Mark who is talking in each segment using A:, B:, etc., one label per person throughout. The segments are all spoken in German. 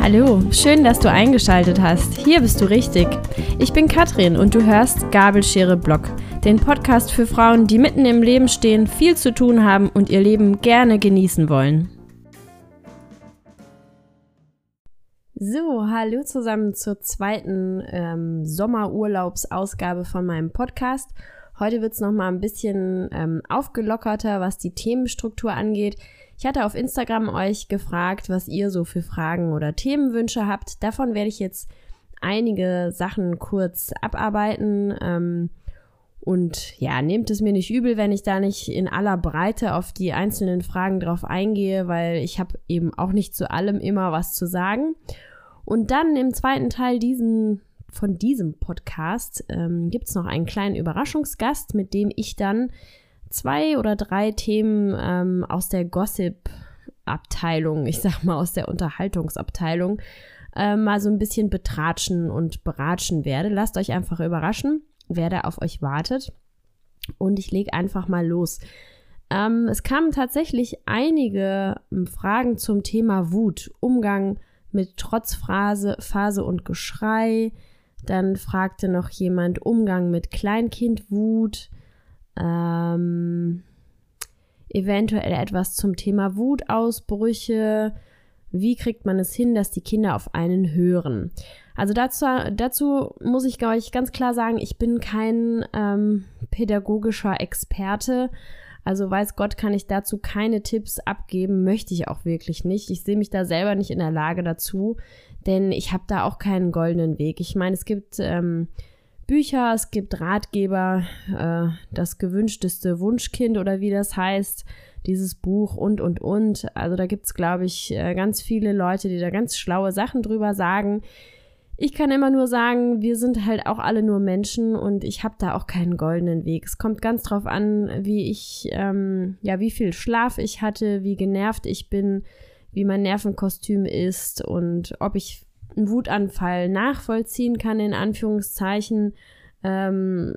A: Hallo, schön, dass du eingeschaltet hast. Hier bist du richtig. Ich bin Katrin und du hörst Gabelschere Blog, den Podcast für Frauen, die mitten im Leben stehen, viel zu tun haben und ihr Leben gerne genießen wollen. So, hallo zusammen zur zweiten ähm, Sommerurlaubsausgabe von meinem Podcast. Heute wird es nochmal ein bisschen ähm, aufgelockerter, was die Themenstruktur angeht. Ich hatte auf Instagram euch gefragt, was ihr so für Fragen oder Themenwünsche habt. Davon werde ich jetzt einige Sachen kurz abarbeiten. Ähm, und ja, nehmt es mir nicht übel, wenn ich da nicht in aller Breite auf die einzelnen Fragen drauf eingehe, weil ich habe eben auch nicht zu allem immer was zu sagen. Und dann im zweiten Teil diesen, von diesem Podcast ähm, gibt es noch einen kleinen Überraschungsgast, mit dem ich dann zwei oder drei Themen ähm, aus der Gossip-Abteilung, ich sag mal aus der Unterhaltungsabteilung, äh, mal so ein bisschen betratschen und beratschen werde. Lasst euch einfach überraschen, wer da auf euch wartet. Und ich lege einfach mal los. Ähm, es kamen tatsächlich einige ähm, Fragen zum Thema Wut, Umgang mit Trotzphase Phase und Geschrei. Dann fragte noch jemand Umgang mit Kleinkindwut ähm, eventuell etwas zum Thema Wutausbrüche. Wie kriegt man es hin, dass die Kinder auf einen hören? Also dazu, dazu muss ich euch ganz klar sagen, ich bin kein ähm, pädagogischer Experte. Also weiß Gott, kann ich dazu keine Tipps abgeben, möchte ich auch wirklich nicht. Ich sehe mich da selber nicht in der Lage dazu, denn ich habe da auch keinen goldenen Weg. Ich meine, es gibt ähm, Bücher, es gibt Ratgeber, äh, das gewünschteste Wunschkind oder wie das heißt, dieses Buch und, und, und. Also da gibt es, glaube ich, äh, ganz viele Leute, die da ganz schlaue Sachen drüber sagen. Ich kann immer nur sagen, wir sind halt auch alle nur Menschen und ich habe da auch keinen goldenen Weg. Es kommt ganz drauf an, wie ich, ähm, ja, wie viel Schlaf ich hatte, wie genervt ich bin, wie mein Nervenkostüm ist und ob ich einen Wutanfall nachvollziehen kann, in Anführungszeichen, ähm,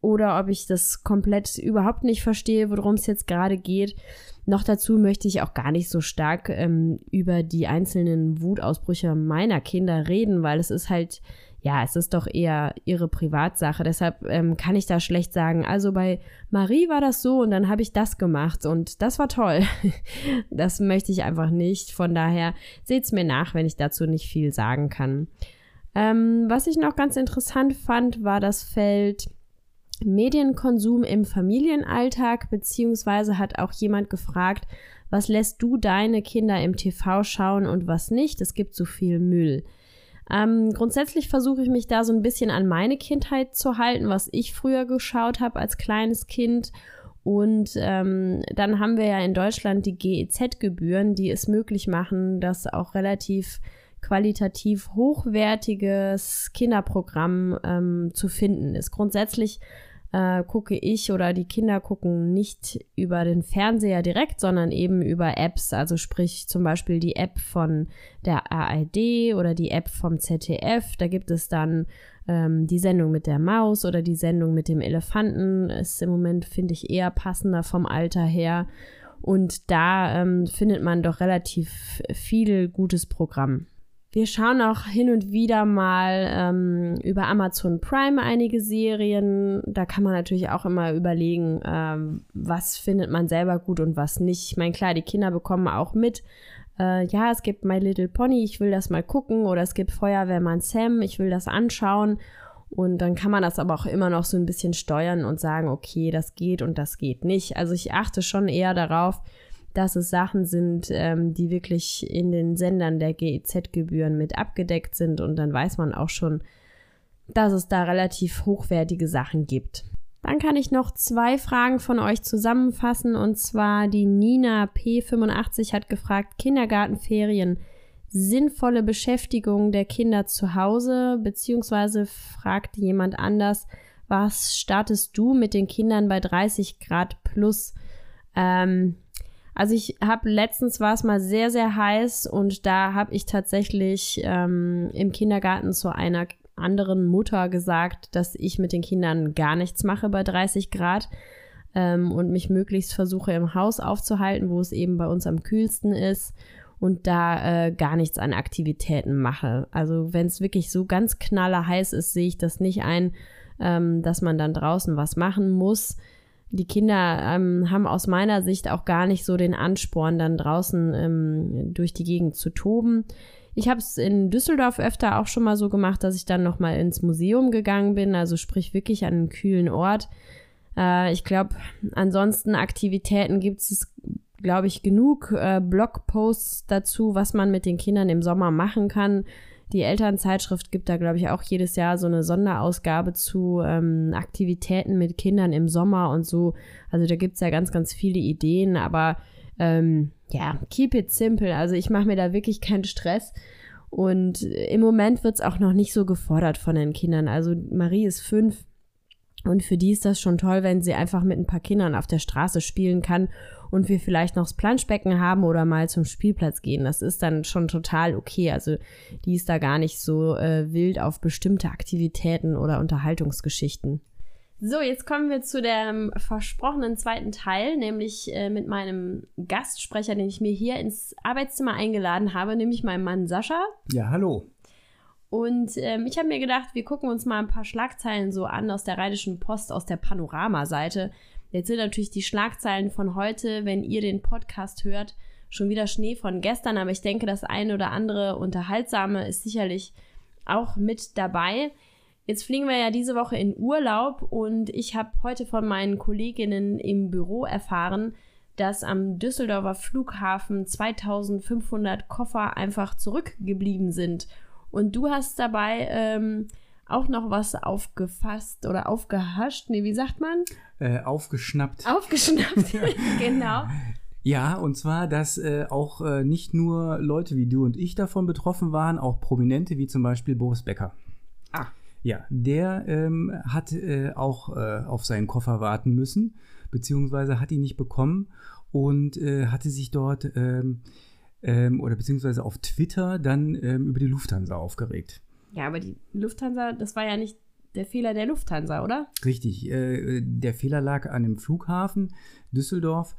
A: oder ob ich das komplett überhaupt nicht verstehe, worum es jetzt gerade geht. Noch dazu möchte ich auch gar nicht so stark ähm, über die einzelnen Wutausbrüche meiner Kinder reden, weil es ist halt ja, es ist doch eher ihre Privatsache. Deshalb ähm, kann ich da schlecht sagen. Also bei Marie war das so und dann habe ich das gemacht und das war toll. das möchte ich einfach nicht. Von daher seht's mir nach, wenn ich dazu nicht viel sagen kann. Ähm, was ich noch ganz interessant fand, war das Feld Medienkonsum im Familienalltag, beziehungsweise hat auch jemand gefragt, was lässt du deine Kinder im TV schauen und was nicht? Es gibt so viel Müll. Ähm, grundsätzlich versuche ich mich da so ein bisschen an meine Kindheit zu halten, was ich früher geschaut habe als kleines Kind. Und ähm, dann haben wir ja in Deutschland die GEZ-Gebühren, die es möglich machen, dass auch relativ qualitativ hochwertiges Kinderprogramm ähm, zu finden ist. Grundsätzlich äh, gucke ich oder die Kinder gucken nicht über den Fernseher direkt, sondern eben über Apps. Also sprich zum Beispiel die App von der ARD oder die App vom ZDF. Da gibt es dann ähm, die Sendung mit der Maus oder die Sendung mit dem Elefanten. Ist im Moment, finde ich, eher passender vom Alter her. Und da ähm, findet man doch relativ viel gutes Programm. Wir schauen auch hin und wieder mal ähm, über Amazon Prime einige Serien. Da kann man natürlich auch immer überlegen, ähm, was findet man selber gut und was nicht. Ich meine, klar, die Kinder bekommen auch mit. Äh, ja, es gibt My Little Pony, ich will das mal gucken. Oder es gibt Feuerwehrmann Sam, ich will das anschauen. Und dann kann man das aber auch immer noch so ein bisschen steuern und sagen, okay, das geht und das geht nicht. Also ich achte schon eher darauf, dass es Sachen sind, ähm, die wirklich in den Sendern der GEZ-Gebühren mit abgedeckt sind und dann weiß man auch schon, dass es da relativ hochwertige Sachen gibt. Dann kann ich noch zwei Fragen von euch zusammenfassen und zwar die Nina P85 hat gefragt, Kindergartenferien, sinnvolle Beschäftigung der Kinder zu Hause, beziehungsweise fragt jemand anders, was startest du mit den Kindern bei 30 Grad plus? Ähm, also ich habe letztens war es mal sehr, sehr heiß und da habe ich tatsächlich ähm, im Kindergarten zu einer anderen Mutter gesagt, dass ich mit den Kindern gar nichts mache bei 30 Grad ähm, und mich möglichst versuche im Haus aufzuhalten, wo es eben bei uns am kühlsten ist. und da äh, gar nichts an Aktivitäten mache. Also wenn es wirklich so ganz knaller heiß ist, sehe ich das nicht ein, ähm, dass man dann draußen was machen muss. Die Kinder ähm, haben aus meiner Sicht auch gar nicht so den Ansporn, dann draußen ähm, durch die Gegend zu toben. Ich habe es in Düsseldorf öfter auch schon mal so gemacht, dass ich dann noch mal ins Museum gegangen bin, also sprich wirklich an einen kühlen Ort. Äh, ich glaube, ansonsten Aktivitäten gibt es, glaube ich, genug äh, Blogposts dazu, was man mit den Kindern im Sommer machen kann. Die Elternzeitschrift gibt da, glaube ich, auch jedes Jahr so eine Sonderausgabe zu ähm, Aktivitäten mit Kindern im Sommer und so. Also da gibt es ja ganz, ganz viele Ideen, aber ähm, ja, keep it simple. Also ich mache mir da wirklich keinen Stress. Und im Moment wird es auch noch nicht so gefordert von den Kindern. Also Marie ist fünf und für die ist das schon toll, wenn sie einfach mit ein paar Kindern auf der Straße spielen kann und wir vielleicht noch das Planschbecken haben oder mal zum Spielplatz gehen. Das ist dann schon total okay. Also die ist da gar nicht so äh, wild auf bestimmte Aktivitäten oder Unterhaltungsgeschichten. So, jetzt kommen wir zu dem versprochenen zweiten Teil, nämlich äh, mit meinem Gastsprecher, den ich mir hier ins Arbeitszimmer eingeladen habe, nämlich meinem Mann Sascha.
B: Ja, hallo.
A: Und ähm, ich habe mir gedacht, wir gucken uns mal ein paar Schlagzeilen so an aus der Rheinischen Post, aus der Panorama-Seite. Jetzt sind natürlich die Schlagzeilen von heute, wenn ihr den Podcast hört, schon wieder Schnee von gestern, aber ich denke, das eine oder andere Unterhaltsame ist sicherlich auch mit dabei. Jetzt fliegen wir ja diese Woche in Urlaub und ich habe heute von meinen Kolleginnen im Büro erfahren, dass am Düsseldorfer Flughafen 2500 Koffer einfach zurückgeblieben sind. Und du hast dabei ähm, auch noch was aufgefasst oder aufgehascht. Nee, wie sagt man?
B: Äh, aufgeschnappt.
A: Aufgeschnappt, genau.
B: Ja, und zwar, dass äh, auch äh, nicht nur Leute wie du und ich davon betroffen waren, auch Prominente wie zum Beispiel Boris Becker.
A: Ah.
B: Ja, der ähm, hat äh, auch äh, auf seinen Koffer warten müssen, beziehungsweise hat ihn nicht bekommen und äh, hatte sich dort ähm, ähm, oder beziehungsweise auf Twitter dann ähm, über die Lufthansa aufgeregt.
A: Ja, aber die Lufthansa, das war ja nicht der Fehler der Lufthansa, oder?
B: Richtig, äh, der Fehler lag an dem Flughafen Düsseldorf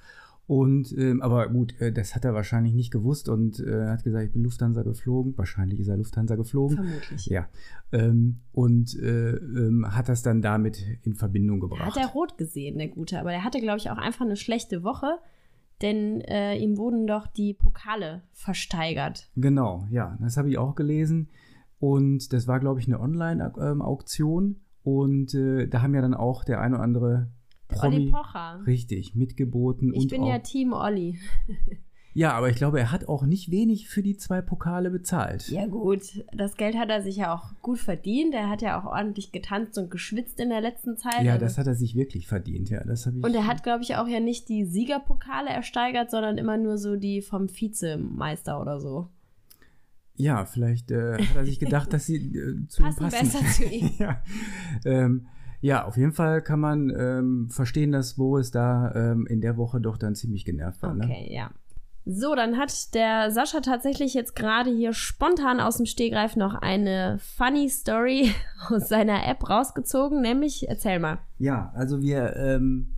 B: und ähm, aber gut, äh, das hat er wahrscheinlich nicht gewusst und äh, hat gesagt, ich bin Lufthansa geflogen. Wahrscheinlich ist er Lufthansa geflogen.
A: Vermutlich.
B: Ja. Ähm, und äh, ähm, hat das dann damit in Verbindung gebracht.
A: Hat er rot gesehen, der Gute. Aber der hatte, glaube ich, auch einfach eine schlechte Woche, denn äh, ihm wurden doch die Pokale versteigert.
B: Genau, ja, das habe ich auch gelesen. Und das war, glaube ich, eine Online-Auktion. Und äh, da haben ja dann auch der eine oder andere Promi,
A: Olli Pocher.
B: Richtig, mitgeboten.
A: Ich
B: und
A: bin
B: auch,
A: ja Team Olli.
B: Ja, aber ich glaube, er hat auch nicht wenig für die zwei Pokale bezahlt.
A: Ja gut, das Geld hat er sich ja auch gut verdient. Er hat ja auch ordentlich getanzt und geschwitzt in der letzten Zeit.
B: Ja,
A: Also-
B: das hat er sich wirklich verdient, ja. Das ich.
A: und er hat, glaube ich, auch ja nicht die Siegerpokale ersteigert, sondern immer nur so die vom Vizemeister oder so.
B: Ja, vielleicht äh, hat er sich gedacht, dass sie äh, zu ihm
A: Passen
B: passen.
A: besser zu ihm.
B: ja. Ähm, ja, auf jeden Fall kann man ähm, verstehen, dass Boris da ähm, in der Woche doch dann ziemlich genervt war. Ne?
A: Okay, ja. So, dann hat der Sascha tatsächlich jetzt gerade hier spontan aus dem Stegreif noch eine funny Story aus seiner App rausgezogen, nämlich, erzähl mal.
B: Ja, also wir ähm,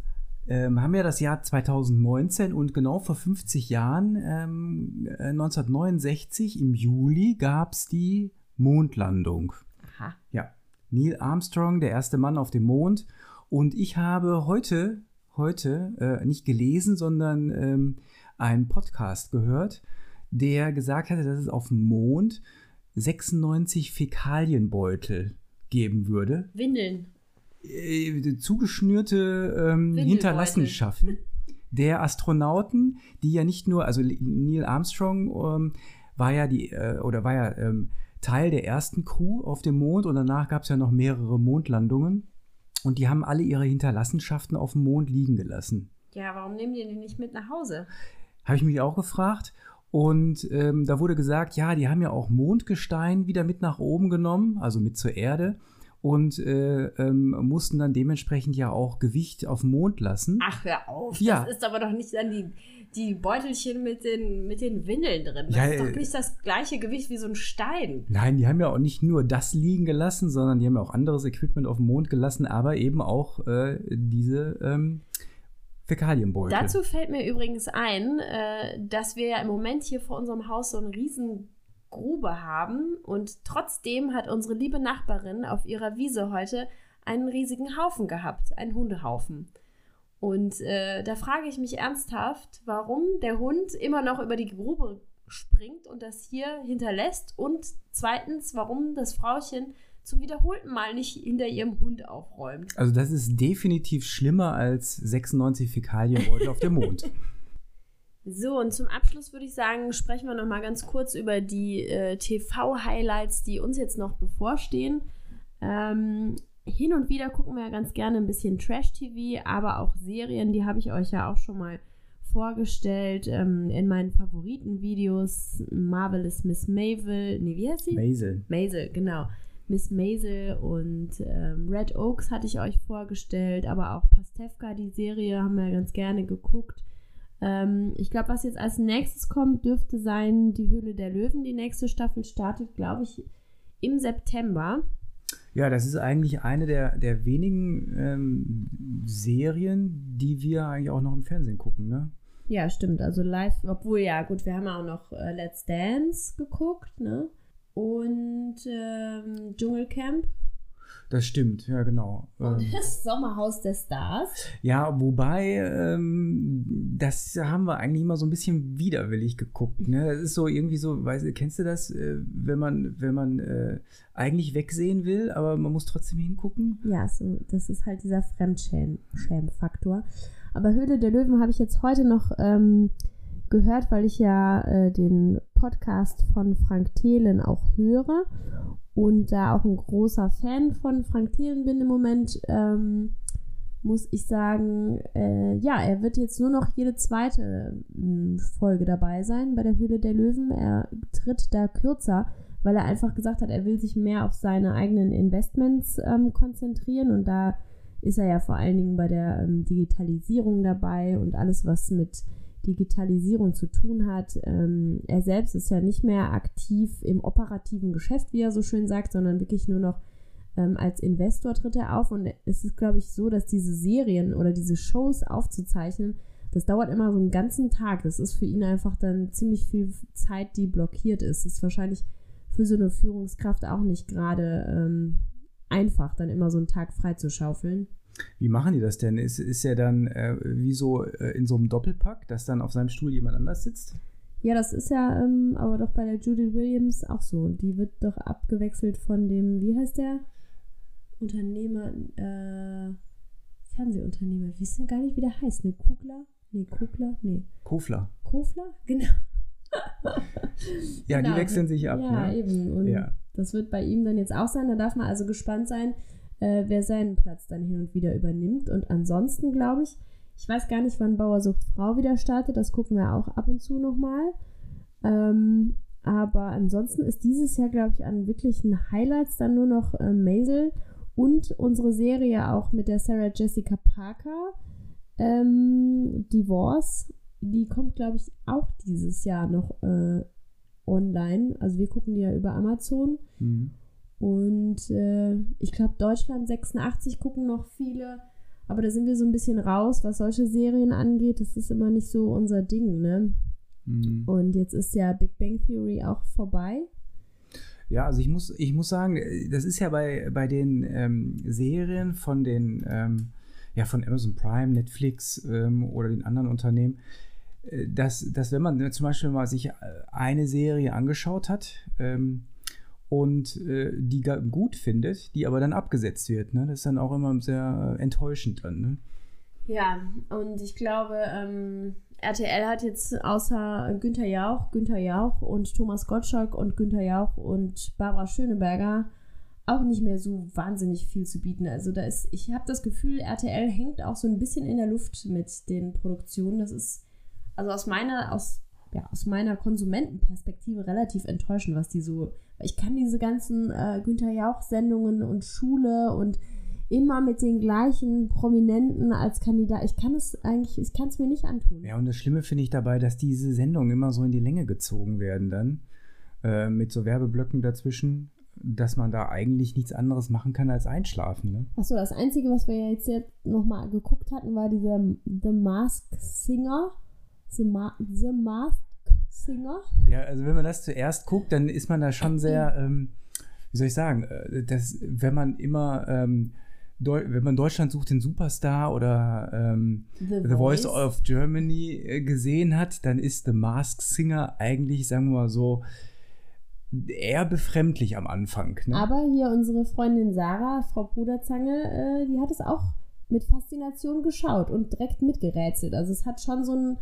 B: ähm, haben ja das Jahr 2019 und genau vor 50 Jahren, ähm, äh, 1969 im Juli, gab es die Mondlandung.
A: Aha.
B: Ja, Neil Armstrong, der erste Mann auf dem Mond. Und ich habe heute, heute äh, nicht gelesen, sondern ähm, einen Podcast gehört, der gesagt hatte, dass es auf dem Mond 96 Fäkalienbeutel geben würde
A: Windeln.
B: Äh, zugeschnürte ähm. Hinterlassenschaften der Astronauten, die ja nicht nur, also Neil Armstrong ähm, war ja die, äh, oder war ja ähm, Teil der ersten Crew auf dem Mond und danach gab es ja noch mehrere Mondlandungen und die haben alle ihre Hinterlassenschaften auf dem Mond liegen gelassen.
A: Ja, warum nehmen die den nicht mit nach Hause?
B: Habe ich mich auch gefragt. Und ähm, da wurde gesagt, ja, die haben ja auch Mondgestein wieder mit nach oben genommen, also mit zur Erde. Und äh, ähm, mussten dann dementsprechend ja auch Gewicht auf dem Mond lassen.
A: Ach, hör auf.
B: Ja.
A: Das ist aber doch nicht dann die, die Beutelchen mit den, mit den Windeln drin. Das
B: Ja,
A: ist doch
B: äh,
A: nicht das gleiche Gewicht wie so ein Stein.
B: Nein, die haben ja auch nicht nur das liegen gelassen, sondern die haben ja auch anderes Equipment auf dem Mond gelassen, aber eben auch äh, diese ähm, Fäkalienbeutel.
A: Dazu fällt mir übrigens ein, äh, dass wir ja im Moment hier vor unserem Haus so eine riesen Grube haben und trotzdem hat unsere liebe Nachbarin auf ihrer Wiese heute einen riesigen Haufen gehabt, einen Hundehaufen. Und äh, da frage ich mich ernsthaft, warum der Hund immer noch über die Grube springt und das hier hinterlässt und zweitens, warum das Frauchen zum wiederholten Mal nicht hinter ihrem Hund aufräumt.
B: Also das ist definitiv schlimmer als 96 Fäkalienbeutel auf dem Mond.
A: So, und zum Abschluss würde ich sagen, sprechen wir noch mal ganz kurz über die äh, TV-Highlights, die uns jetzt noch bevorstehen. Ähm, hin und wieder gucken wir ja ganz gerne ein bisschen Trash-TV, aber auch Serien, die habe ich euch ja auch schon mal vorgestellt ähm, in meinen Favoritenvideos. Marvelous Miss Mavel, nee, wie heißt sie?
B: Maisel.
A: Maisel, genau. Miss Maisel und ähm, Red Oaks hatte ich euch vorgestellt, aber auch Pastewka, die Serie, haben wir ganz gerne geguckt. Ähm, ich glaube, was jetzt als nächstes kommt, dürfte sein Die Höhle der Löwen. Die nächste Staffel startet, glaube ich, im September.
B: Ja, das ist eigentlich eine der, der wenigen ähm, Serien, die wir eigentlich auch noch im Fernsehen gucken, ne?
A: Ja, stimmt. Also live, obwohl ja, gut, wir haben auch noch äh, Let's Dance geguckt, ne? Und ähm, Dschungelcamp
B: das stimmt, ja, genau.
A: Und ähm, das Sommerhaus der Stars.
B: Ja, wobei, ähm, das haben wir eigentlich immer so ein bisschen widerwillig geguckt. Ne? Das ist so irgendwie so, weißt du, kennst du das, äh, wenn man, wenn man äh, eigentlich wegsehen will, aber man muss trotzdem hingucken?
A: Ja, so, das ist halt dieser Fremdschämen-Faktor. Aber Höhle der Löwen habe ich jetzt heute noch ähm, gehört, weil ich ja äh, den Podcast von Frank Thelen auch höre und da auch ein großer Fan von Frank Thelen bin im Moment, ähm, muss ich sagen, äh, ja, er wird jetzt nur noch jede zweite äh, Folge dabei sein bei der Höhle der Löwen. Er tritt da kürzer, weil er einfach gesagt hat, er will sich mehr auf seine eigenen Investments ähm, konzentrieren und da ist er ja vor allen Dingen bei der ähm, Digitalisierung dabei und alles, was mit Digitalisierung zu tun hat. Ähm, er selbst ist ja nicht mehr aktiv im operativen Geschäft, wie er so schön sagt, sondern wirklich nur noch ähm, als Investor tritt er auf. Und es ist, glaube ich, so, dass diese Serien oder diese Shows aufzuzeichnen, das dauert immer so einen ganzen Tag. Das ist für ihn einfach dann ziemlich viel Zeit, die blockiert ist. Das ist wahrscheinlich für so eine Führungskraft auch nicht gerade ähm, einfach, dann immer so einen Tag freizuschaufeln.
B: Wie machen die das denn? Ist, ist er dann äh, wie so äh, in so einem Doppelpack, dass dann auf seinem Stuhl jemand anders sitzt?
A: Ja, das ist ja ähm, aber doch bei der Judy Williams auch so. Die wird doch abgewechselt von dem, wie heißt der? Unternehmer, äh, Fernsehunternehmer. Wir wissen gar nicht, wie der heißt. Ne, Kugler? Nee, Kugler? Nee.
B: Kofler.
A: Kofler? Genau.
B: ja, genau. die wechseln sich ab.
A: Ja,
B: ne?
A: eben. Und ja. das wird bei ihm dann jetzt auch sein. Da darf man also gespannt sein, äh, wer seinen Platz dann hin und wieder übernimmt. Und ansonsten glaube ich, ich weiß gar nicht, wann Bauersucht Frau wieder startet, das gucken wir auch ab und zu nochmal. Ähm, aber ansonsten ist dieses Jahr, glaube ich, an wirklichen Highlights dann nur noch äh, Maisel und unsere Serie auch mit der Sarah Jessica Parker. Ähm, Divorce, die kommt, glaube ich, auch dieses Jahr noch äh, online. Also wir gucken die ja über Amazon. Mhm. Und äh, ich glaube, Deutschland 86 gucken noch viele. Aber da sind wir so ein bisschen raus, was solche Serien angeht. Das ist immer nicht so unser Ding, ne? Mhm. Und jetzt ist ja Big Bang Theory auch vorbei.
B: Ja, also ich muss, ich muss sagen, das ist ja bei, bei den ähm, Serien von den, ähm, ja, von Amazon Prime, Netflix ähm, oder den anderen Unternehmen, äh, dass, dass wenn man zum Beispiel mal sich eine Serie angeschaut hat, ähm, und äh, die gut findet, die aber dann abgesetzt wird. Ne? Das ist dann auch immer sehr enttäuschend dann. Ne?
A: Ja, und ich glaube, ähm, RTL hat jetzt außer Günther Jauch, Günther Jauch und Thomas Gottschalk und Günther Jauch und Barbara Schöneberger auch nicht mehr so wahnsinnig viel zu bieten. Also da ist, ich habe das Gefühl, RTL hängt auch so ein bisschen in der Luft mit den Produktionen. Das ist also aus meiner, aus, ja, aus meiner Konsumentenperspektive relativ enttäuschend, was die so ich kann diese ganzen äh, Günther Jauch-Sendungen und Schule und immer mit den gleichen Prominenten als Kandidat. Ich kann es eigentlich, ich kann es mir nicht antun.
B: Ja, und das Schlimme finde ich dabei, dass diese Sendungen immer so in die Länge gezogen werden dann. Äh, mit so Werbeblöcken dazwischen. dass man da eigentlich nichts anderes machen kann als einschlafen. Ne?
A: Achso, das Einzige, was wir ja jetzt, jetzt nochmal geguckt hatten, war dieser The Mask Singer. The, Ma The Mask Singer.
B: Ja, also wenn man das zuerst guckt, dann ist man da schon sehr, ähm, wie soll ich sagen, äh, das, wenn man immer ähm, wenn man Deutschland sucht den Superstar oder ähm, The, The Voice. Voice. of Germany äh, gesehen hat, dann ist The Mask Singer eigentlich, sagen wir mal so, eher befremdlich am Anfang. Ne?
A: Aber hier unsere Freundin Sarah, Frau Puderzange, äh, die hat es auch mit Faszination geschaut und direkt mitgerätselt. Also es hat schon so ein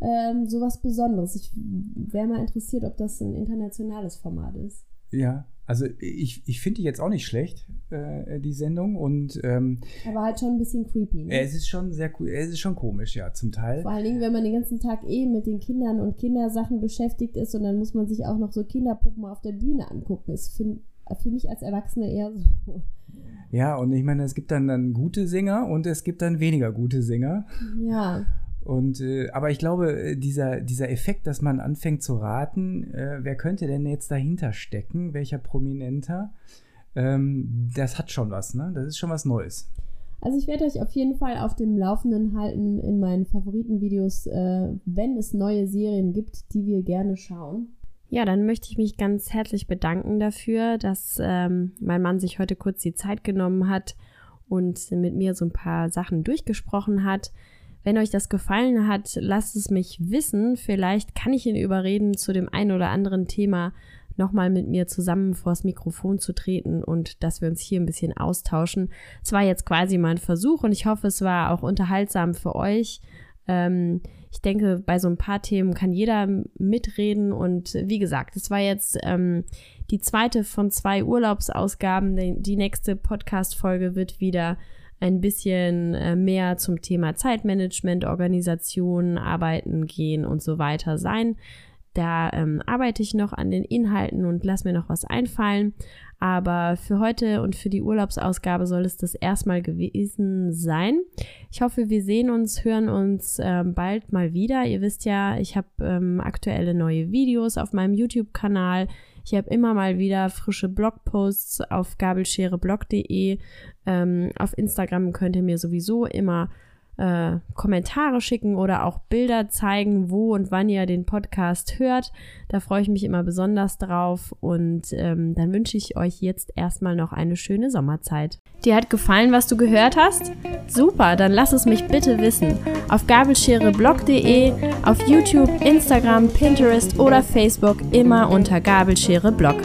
A: ähm, so was Besonderes. Ich wäre mal interessiert, ob das ein internationales Format ist.
B: Ja, also ich, ich finde die jetzt auch nicht schlecht, äh, die Sendung. Und, ähm,
A: Aber halt schon ein bisschen creepy.
B: Ne? Es ist schon sehr es ist schon komisch, ja, zum Teil.
A: Vor allen Dingen, wenn man den ganzen Tag eh mit den Kindern und Kindersachen beschäftigt ist und dann muss man sich auch noch so Kinderpuppen auf der Bühne angucken. Ist für, für mich als Erwachsene eher so.
B: Ja, und ich meine, es gibt dann, dann gute Sänger und es gibt dann weniger gute Sänger.
A: Ja.
B: Und, äh, aber ich glaube, äh, dieser, dieser Effekt, dass man anfängt zu raten, äh, wer könnte denn jetzt dahinter stecken, welcher Prominenter, ähm, das hat schon was, ne? Das ist schon was Neues.
A: Also ich werde euch auf jeden Fall auf dem Laufenden halten in meinen Favoritenvideos, äh, wenn es neue Serien gibt, die wir gerne schauen. Ja, dann möchte ich mich ganz herzlich bedanken dafür, dass ähm, mein Mann sich heute kurz die Zeit genommen hat und mit mir so ein paar Sachen durchgesprochen hat. Wenn euch das gefallen hat, lasst es mich wissen. Vielleicht kann ich ihn überreden, zu dem einen oder anderen Thema nochmal mit mir zusammen vors Mikrofon zu treten und dass wir uns hier ein bisschen austauschen. Es war jetzt quasi mein Versuch und ich hoffe, es war auch unterhaltsam für euch. Ähm, ich denke, bei so ein paar Themen kann jeder mitreden und wie gesagt, es war jetzt ähm, die zweite von zwei Urlaubsausgaben. Die nächste Podcast-Folge wird wieder ein bisschen äh, mehr zum Thema Zeitmanagement, Organisation, Arbeiten gehen und so weiter sein. Da ähm, arbeite ich noch an den Inhalten und lass mir noch was einfallen. Aber für heute und für die Urlaubsausgabe soll es das erstmal gewesen sein. Ich hoffe, wir sehen uns, hören uns ähm, bald mal wieder. Ihr wisst ja, ich habe ähm, aktuelle neue Videos auf meinem YouTube-Kanal. Ich habe immer mal wieder frische Blogposts auf gabelschereblog.de. Ähm, auf Instagram könnt ihr mir sowieso immer äh, Kommentare schicken oder auch Bilder zeigen, wo und wann ihr den Podcast hört. Da freue ich mich immer besonders drauf und ähm, dann wünsche ich euch jetzt erstmal noch eine schöne Sommerzeit. Dir hat gefallen, was du gehört hast? Super, dann lass es mich bitte wissen. Auf gabelschereblog.de, auf YouTube, Instagram, Pinterest oder Facebook immer unter Gabelschere Blog.